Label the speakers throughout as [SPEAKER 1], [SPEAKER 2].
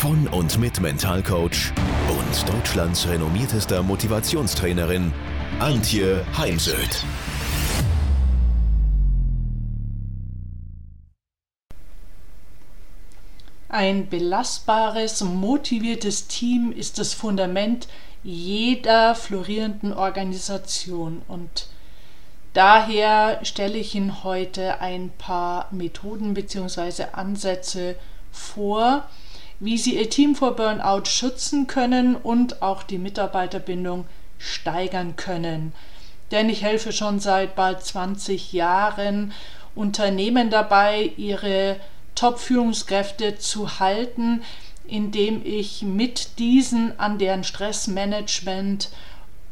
[SPEAKER 1] von und mit Mentalcoach und Deutschlands renommiertester Motivationstrainerin Antje Heimsöth.
[SPEAKER 2] Ein belastbares, motiviertes Team ist das Fundament jeder florierenden Organisation und daher stelle ich Ihnen heute ein paar Methoden bzw. Ansätze vor, wie Sie Ihr Team vor Burnout schützen können und auch die Mitarbeiterbindung steigern können. Denn ich helfe schon seit bald 20 Jahren Unternehmen dabei, ihre Top-Führungskräfte zu halten, indem ich mit diesen an deren Stressmanagement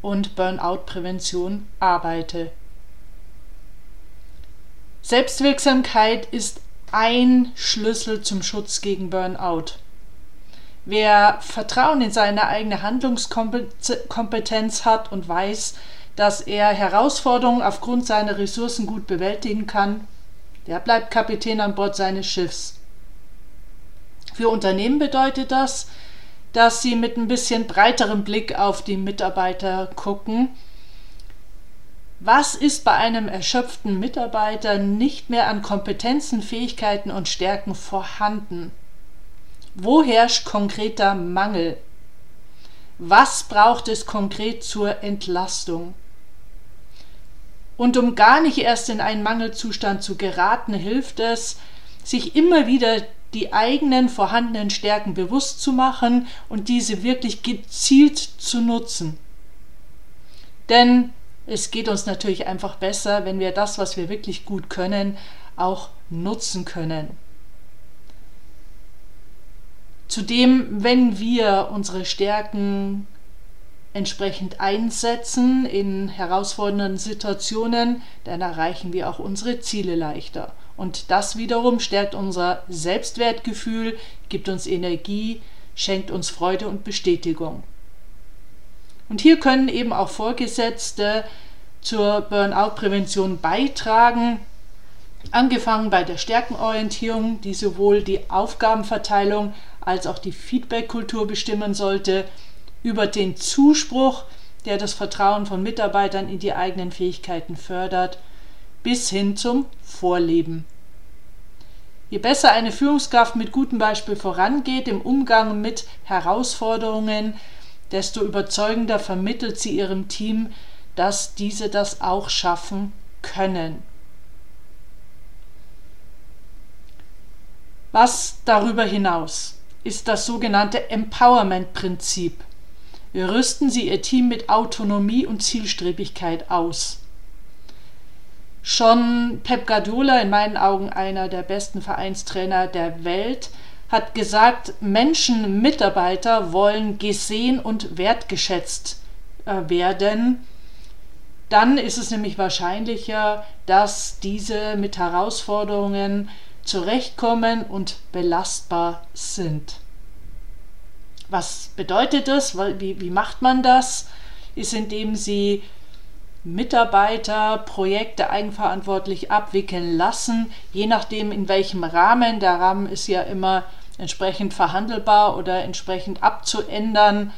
[SPEAKER 2] und Burnout-Prävention arbeite. Selbstwirksamkeit ist ein Schlüssel zum Schutz gegen Burnout. Wer Vertrauen in seine eigene Handlungskompetenz hat und weiß, dass er Herausforderungen aufgrund seiner Ressourcen gut bewältigen kann, der bleibt Kapitän an Bord seines Schiffs. Für Unternehmen bedeutet das, dass sie mit ein bisschen breiterem Blick auf die Mitarbeiter gucken. Was ist bei einem erschöpften Mitarbeiter nicht mehr an Kompetenzen, Fähigkeiten und Stärken vorhanden? Wo herrscht konkreter Mangel? Was braucht es konkret zur Entlastung? Und um gar nicht erst in einen Mangelzustand zu geraten, hilft es, sich immer wieder die eigenen vorhandenen Stärken bewusst zu machen und diese wirklich gezielt zu nutzen. Denn es geht uns natürlich einfach besser, wenn wir das, was wir wirklich gut können, auch nutzen können. Zudem, wenn wir unsere Stärken entsprechend einsetzen in herausfordernden Situationen, dann erreichen wir auch unsere Ziele leichter. Und das wiederum stärkt unser Selbstwertgefühl, gibt uns Energie, schenkt uns Freude und Bestätigung. Und hier können eben auch Vorgesetzte zur Burnout-Prävention beitragen, angefangen bei der Stärkenorientierung, die sowohl die Aufgabenverteilung als auch die Feedback-Kultur bestimmen sollte, über den Zuspruch, der das Vertrauen von Mitarbeitern in die eigenen Fähigkeiten fördert, bis hin zum Vorleben. Je besser eine Führungskraft mit gutem Beispiel vorangeht im Umgang mit Herausforderungen, desto überzeugender vermittelt sie ihrem Team, dass diese das auch schaffen können. Was darüber hinaus ist das sogenannte Empowerment-Prinzip. Rüsten Sie Ihr Team mit Autonomie und Zielstrebigkeit aus. Schon Pep Guardiola, in meinen Augen einer der besten Vereinstrainer der Welt, hat gesagt, Menschen, Mitarbeiter wollen gesehen und wertgeschätzt äh, werden. Dann ist es nämlich wahrscheinlicher, dass diese mit Herausforderungen zurechtkommen und belastbar sind. Was bedeutet das? Wie, wie macht man das? Ist, indem sie Mitarbeiter Projekte eigenverantwortlich abwickeln lassen, je nachdem in welchem Rahmen. Der Rahmen ist ja immer entsprechend verhandelbar oder entsprechend abzuändern.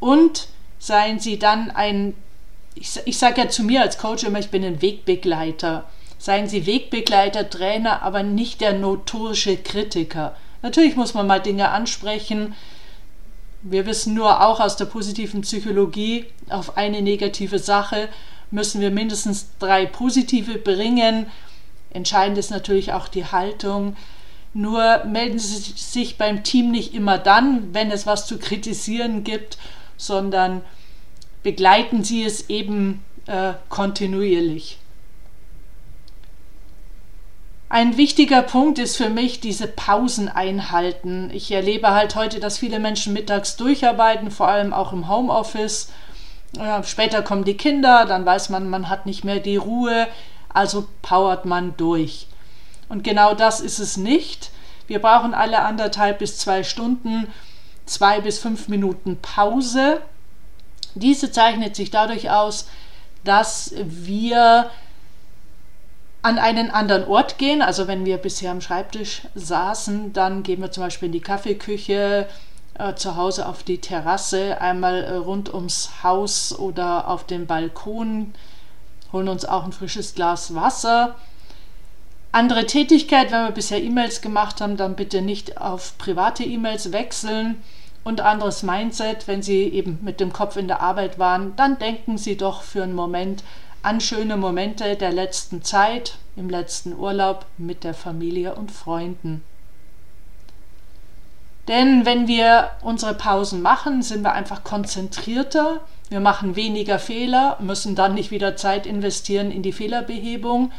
[SPEAKER 2] Und seien Sie dann ein, ich, ich sage ja zu mir als Coach immer, ich bin ein Wegbegleiter. Seien Sie Wegbegleiter, Trainer, aber nicht der notorische Kritiker. Natürlich muss man mal Dinge ansprechen. Wir wissen nur auch aus der positiven Psychologie, auf eine negative Sache müssen wir mindestens drei positive bringen. Entscheidend ist natürlich auch die Haltung. Nur melden Sie sich beim Team nicht immer dann, wenn es was zu kritisieren gibt, sondern begleiten Sie es eben äh, kontinuierlich. Ein wichtiger Punkt ist für mich diese Pausen einhalten. Ich erlebe halt heute, dass viele Menschen mittags durcharbeiten, vor allem auch im Homeoffice. Ja, später kommen die Kinder, dann weiß man, man hat nicht mehr die Ruhe, also powert man durch. Und genau das ist es nicht. Wir brauchen alle anderthalb bis zwei Stunden, zwei bis fünf Minuten Pause. Diese zeichnet sich dadurch aus, dass wir an einen anderen Ort gehen. Also wenn wir bisher am Schreibtisch saßen, dann gehen wir zum Beispiel in die Kaffeeküche, äh, zu Hause auf die Terrasse, einmal äh, rund ums Haus oder auf den Balkon, holen uns auch ein frisches Glas Wasser. Andere Tätigkeit, wenn wir bisher E-Mails gemacht haben, dann bitte nicht auf private E-Mails wechseln. Und anderes Mindset, wenn Sie eben mit dem Kopf in der Arbeit waren, dann denken Sie doch für einen Moment an schöne Momente der letzten Zeit, im letzten Urlaub mit der Familie und Freunden. Denn wenn wir unsere Pausen machen, sind wir einfach konzentrierter, wir machen weniger Fehler, müssen dann nicht wieder Zeit investieren in die Fehlerbehebung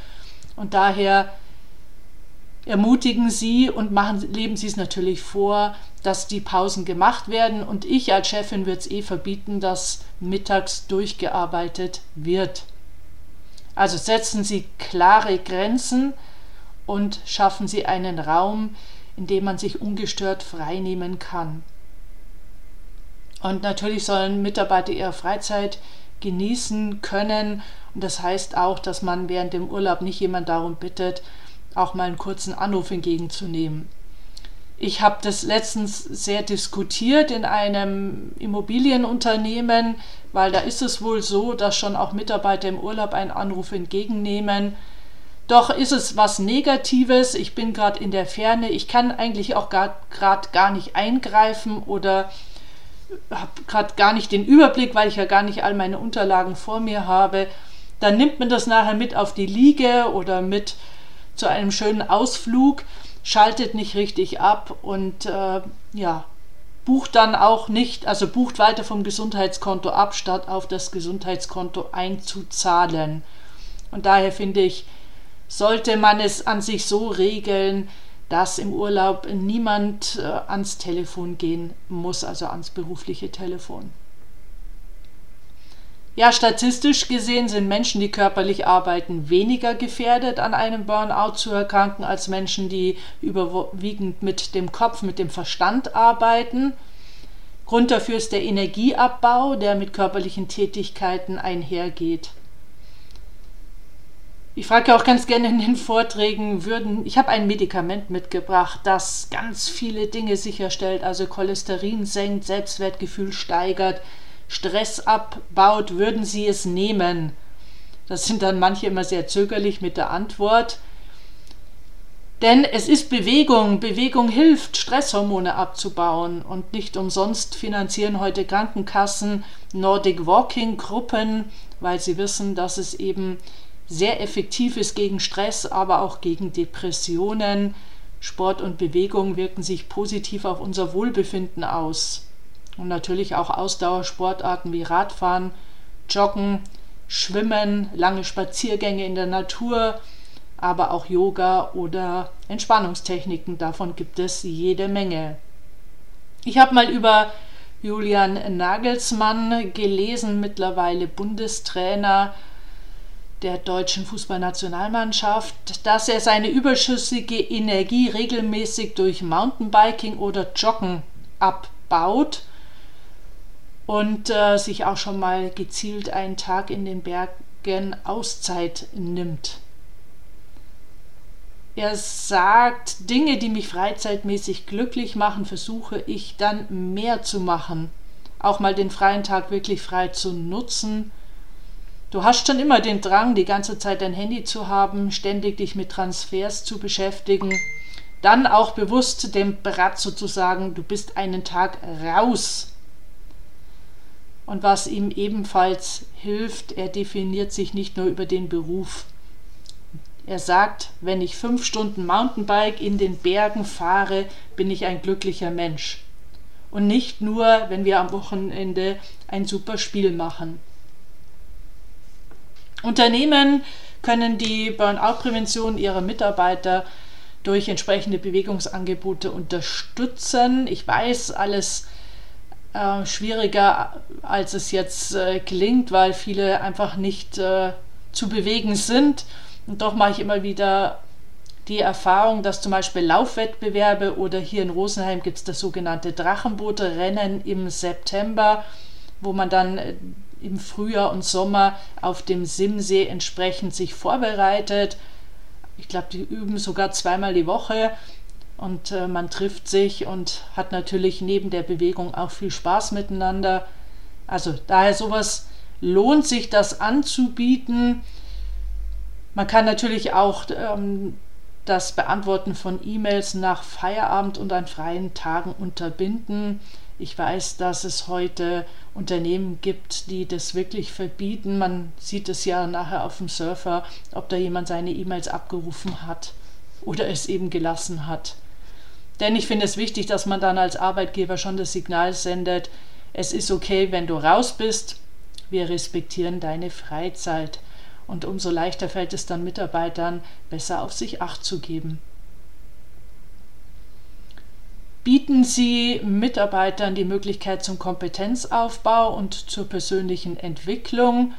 [SPEAKER 2] und daher ermutigen Sie und machen, leben Sie es natürlich vor, dass die Pausen gemacht werden und ich als Chefin würde es eh verbieten, dass mittags durchgearbeitet wird. Also setzen Sie klare Grenzen und schaffen Sie einen Raum, in dem man sich ungestört freinehmen kann. Und natürlich sollen Mitarbeiter ihre Freizeit genießen können. Und das heißt auch, dass man während dem Urlaub nicht jemand darum bittet, auch mal einen kurzen Anruf entgegenzunehmen. Ich habe das letztens sehr diskutiert in einem Immobilienunternehmen, weil da ist es wohl so, dass schon auch Mitarbeiter im Urlaub einen Anruf entgegennehmen. Doch ist es was Negatives. Ich bin gerade in der Ferne. Ich kann eigentlich auch gerade gar nicht eingreifen oder habe gerade gar nicht den Überblick, weil ich ja gar nicht all meine Unterlagen vor mir habe. Dann nimmt man das nachher mit auf die Liege oder mit zu einem schönen Ausflug schaltet nicht richtig ab und äh, ja, bucht dann auch nicht, also bucht weiter vom Gesundheitskonto ab, statt auf das Gesundheitskonto einzuzahlen. Und daher finde ich, sollte man es an sich so regeln, dass im Urlaub niemand äh, ans Telefon gehen muss, also ans berufliche Telefon. Ja, statistisch gesehen sind Menschen, die körperlich arbeiten, weniger gefährdet, an einem Burnout zu erkranken, als Menschen, die überwiegend mit dem Kopf, mit dem Verstand arbeiten. Grund dafür ist der Energieabbau, der mit körperlichen Tätigkeiten einhergeht. Ich frage auch ganz gerne in den Vorträgen, würden, ich habe ein Medikament mitgebracht, das ganz viele Dinge sicherstellt, also Cholesterin senkt, Selbstwertgefühl steigert, Stress abbaut, würden Sie es nehmen? Das sind dann manche immer sehr zögerlich mit der Antwort. Denn es ist Bewegung. Bewegung hilft, Stresshormone abzubauen. Und nicht umsonst finanzieren heute Krankenkassen Nordic Walking Gruppen, weil sie wissen, dass es eben sehr effektiv ist gegen Stress, aber auch gegen Depressionen. Sport und Bewegung wirken sich positiv auf unser Wohlbefinden aus. Und natürlich auch Ausdauersportarten wie Radfahren, Joggen, Schwimmen, lange Spaziergänge in der Natur, aber auch Yoga oder Entspannungstechniken. Davon gibt es jede Menge. Ich habe mal über Julian Nagelsmann gelesen, mittlerweile Bundestrainer der deutschen Fußballnationalmannschaft, dass er seine überschüssige Energie regelmäßig durch Mountainbiking oder Joggen abbaut und äh, sich auch schon mal gezielt einen Tag in den Bergen Auszeit nimmt. Er sagt, Dinge, die mich freizeitmäßig glücklich machen, versuche ich dann mehr zu machen. Auch mal den freien Tag wirklich frei zu nutzen. Du hast schon immer den Drang, die ganze Zeit dein Handy zu haben, ständig dich mit Transfers zu beschäftigen. Dann auch bewusst dem Brat sozusagen, du bist einen Tag raus und was ihm ebenfalls hilft, er definiert sich nicht nur über den Beruf. Er sagt, wenn ich fünf Stunden Mountainbike in den Bergen fahre, bin ich ein glücklicher Mensch. Und nicht nur, wenn wir am Wochenende ein super Spiel machen. Unternehmen können die Burnout-Prävention ihrer Mitarbeiter durch entsprechende Bewegungsangebote unterstützen. Ich weiß, alles äh, schwieriger, als es jetzt äh, klingt, weil viele einfach nicht äh, zu bewegen sind. Und doch mache ich immer wieder die Erfahrung, dass zum Beispiel Laufwettbewerbe oder hier in Rosenheim gibt es das sogenannte Drachenboote-Rennen im September, wo man dann äh, im Frühjahr und Sommer auf dem Simsee entsprechend sich vorbereitet. Ich glaube, die üben sogar zweimal die Woche und äh, man trifft sich und hat natürlich neben der Bewegung auch viel Spaß miteinander. Also daher sowas lohnt sich das anzubieten. Man kann natürlich auch ähm, das Beantworten von E-Mails nach Feierabend und an freien Tagen unterbinden. Ich weiß, dass es heute Unternehmen gibt, die das wirklich verbieten. Man sieht es ja nachher auf dem Surfer, ob da jemand seine E-Mails abgerufen hat oder es eben gelassen hat. Denn ich finde es wichtig, dass man dann als Arbeitgeber schon das Signal sendet, es ist okay, wenn du raus bist, wir respektieren deine Freizeit. Und umso leichter fällt es dann Mitarbeitern, besser auf sich acht zu geben. Bieten Sie Mitarbeitern die Möglichkeit zum Kompetenzaufbau und zur persönlichen Entwicklung,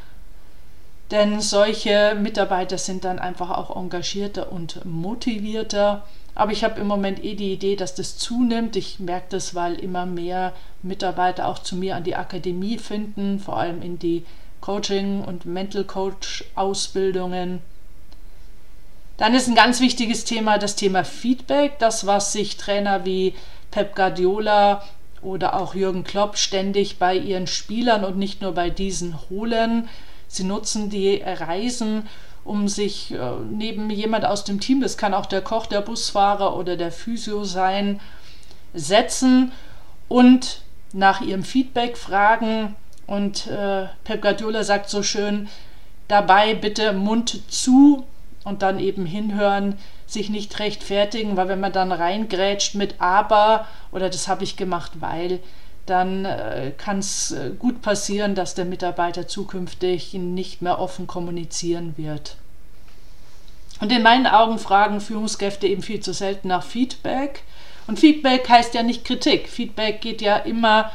[SPEAKER 2] denn solche Mitarbeiter sind dann einfach auch engagierter und motivierter aber ich habe im Moment eh die Idee, dass das zunimmt. Ich merke das, weil immer mehr Mitarbeiter auch zu mir an die Akademie finden, vor allem in die Coaching- und Mental Coach-Ausbildungen. Dann ist ein ganz wichtiges Thema das Thema Feedback, das, was sich Trainer wie Pep Guardiola oder auch Jürgen Klopp ständig bei ihren Spielern und nicht nur bei diesen holen. Sie nutzen die Reisen, um sich äh, neben jemand aus dem Team, das kann auch der Koch, der Busfahrer oder der Physio sein, setzen und nach ihrem Feedback fragen. Und äh, Pep Guardiola sagt so schön, dabei bitte Mund zu und dann eben hinhören, sich nicht rechtfertigen, weil wenn man dann reingrätscht mit aber oder das habe ich gemacht, weil, dann äh, kann es äh, gut passieren, dass der Mitarbeiter zukünftig nicht mehr offen kommunizieren wird. Und in meinen Augen fragen Führungskräfte eben viel zu selten nach Feedback. Und Feedback heißt ja nicht Kritik. Feedback geht ja immer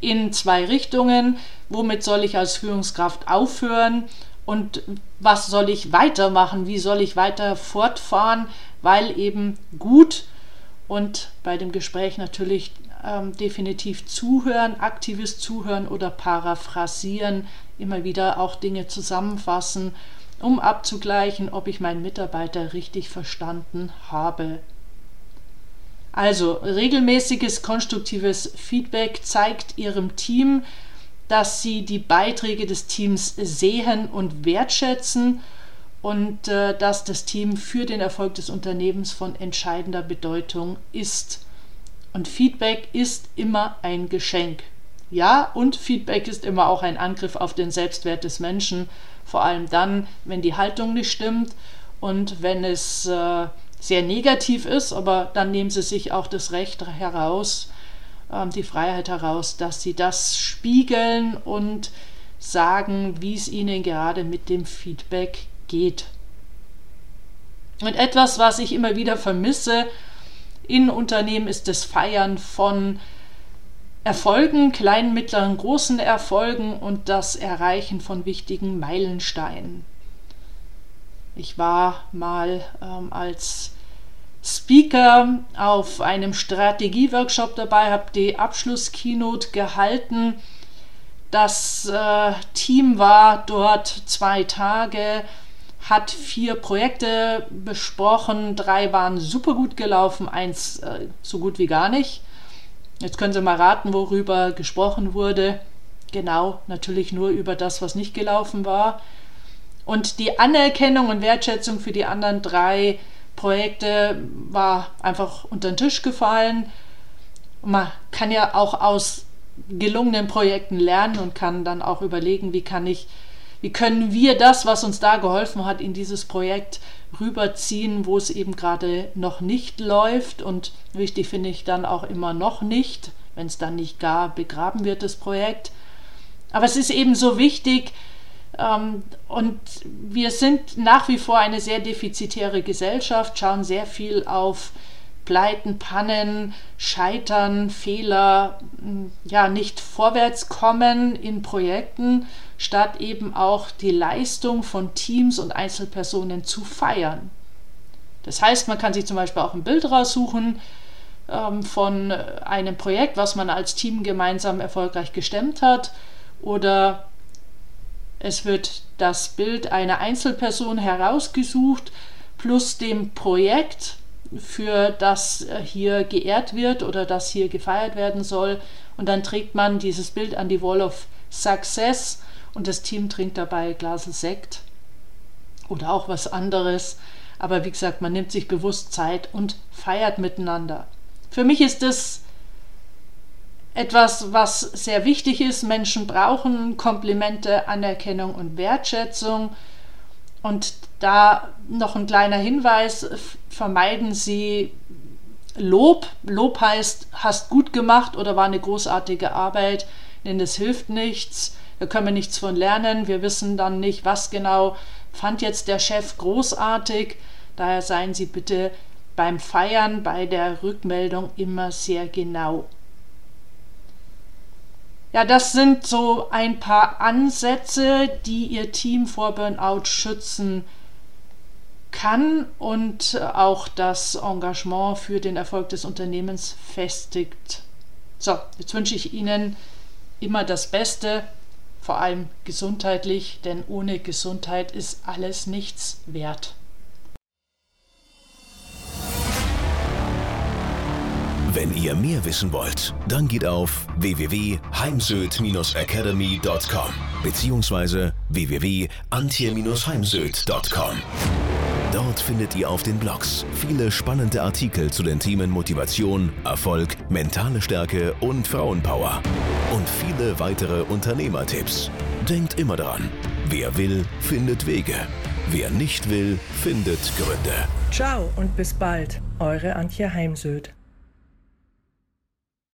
[SPEAKER 2] in zwei Richtungen. Womit soll ich als Führungskraft aufhören und was soll ich weitermachen? Wie soll ich weiter fortfahren? Weil eben gut und bei dem Gespräch natürlich ähm, definitiv zuhören, aktives Zuhören oder paraphrasieren, immer wieder auch Dinge zusammenfassen, um abzugleichen, ob ich meinen Mitarbeiter richtig verstanden habe. Also regelmäßiges konstruktives Feedback zeigt Ihrem Team, dass Sie die Beiträge des Teams sehen und wertschätzen und äh, dass das Team für den Erfolg des Unternehmens von entscheidender Bedeutung ist. Und Feedback ist immer ein Geschenk. Ja, und Feedback ist immer auch ein Angriff auf den Selbstwert des Menschen, vor allem dann, wenn die Haltung nicht stimmt und wenn es äh, sehr negativ ist, aber dann nehmen sie sich auch das Recht heraus, äh, die Freiheit heraus, dass sie das spiegeln und sagen, wie es ihnen gerade mit dem Feedback geht. Und etwas, was ich immer wieder vermisse, in Unternehmen ist das Feiern von Erfolgen, kleinen, mittleren, großen Erfolgen und das Erreichen von wichtigen Meilensteinen. Ich war mal ähm, als Speaker auf einem Strategieworkshop dabei, habe die Abschlusskeynote gehalten. Das äh, Team war dort zwei Tage, hat vier Projekte besprochen, drei waren super gut gelaufen, eins äh, so gut wie gar nicht. Jetzt können Sie mal raten, worüber gesprochen wurde. Genau, natürlich nur über das, was nicht gelaufen war. Und die Anerkennung und Wertschätzung für die anderen drei Projekte war einfach unter den Tisch gefallen. Man kann ja auch aus gelungenen Projekten lernen und kann dann auch überlegen, wie kann ich wie können wir das, was uns da geholfen hat, in dieses Projekt rüberziehen, wo es eben gerade noch nicht läuft. Und wichtig finde ich dann auch immer noch nicht, wenn es dann nicht gar begraben wird, das Projekt. Aber es ist eben so wichtig, ähm, und wir sind nach wie vor eine sehr defizitäre Gesellschaft, schauen sehr viel auf Pleiten, Pannen, Scheitern, Fehler, ja, nicht vorwärts kommen in Projekten, statt eben auch die Leistung von Teams und Einzelpersonen zu feiern. Das heißt, man kann sich zum Beispiel auch ein Bild raussuchen ähm, von einem Projekt, was man als Team gemeinsam erfolgreich gestemmt hat, oder es wird das Bild einer Einzelperson herausgesucht plus dem Projekt, für das hier geehrt wird oder das hier gefeiert werden soll. Und dann trägt man dieses Bild an die Wall of Success und das Team trinkt dabei Glas Sekt oder auch was anderes. Aber wie gesagt, man nimmt sich bewusst Zeit und feiert miteinander. Für mich ist das etwas, was sehr wichtig ist. Menschen brauchen Komplimente, Anerkennung und Wertschätzung. Und da noch ein kleiner Hinweis, vermeiden Sie Lob. Lob heißt, hast gut gemacht oder war eine großartige Arbeit, denn das hilft nichts. Da können wir nichts von lernen. Wir wissen dann nicht, was genau fand jetzt der Chef großartig. Daher seien Sie bitte beim Feiern, bei der Rückmeldung immer sehr genau. Ja, das sind so ein paar Ansätze, die Ihr Team vor Burnout schützen kann und auch das Engagement für den Erfolg des Unternehmens festigt. So, jetzt wünsche ich Ihnen immer das Beste, vor allem gesundheitlich, denn ohne Gesundheit ist alles nichts wert.
[SPEAKER 1] Wenn ihr mehr wissen wollt, dann geht auf www.heimsöd-academy.com bzw. www.antje-heimsöd.com. Dort findet ihr auf den Blogs viele spannende Artikel zu den Themen Motivation, Erfolg, mentale Stärke und Frauenpower. Und viele weitere Unternehmertipps. Denkt immer daran, wer will, findet Wege. Wer nicht will, findet Gründe.
[SPEAKER 3] Ciao und bis bald, eure Antje Heimsöd.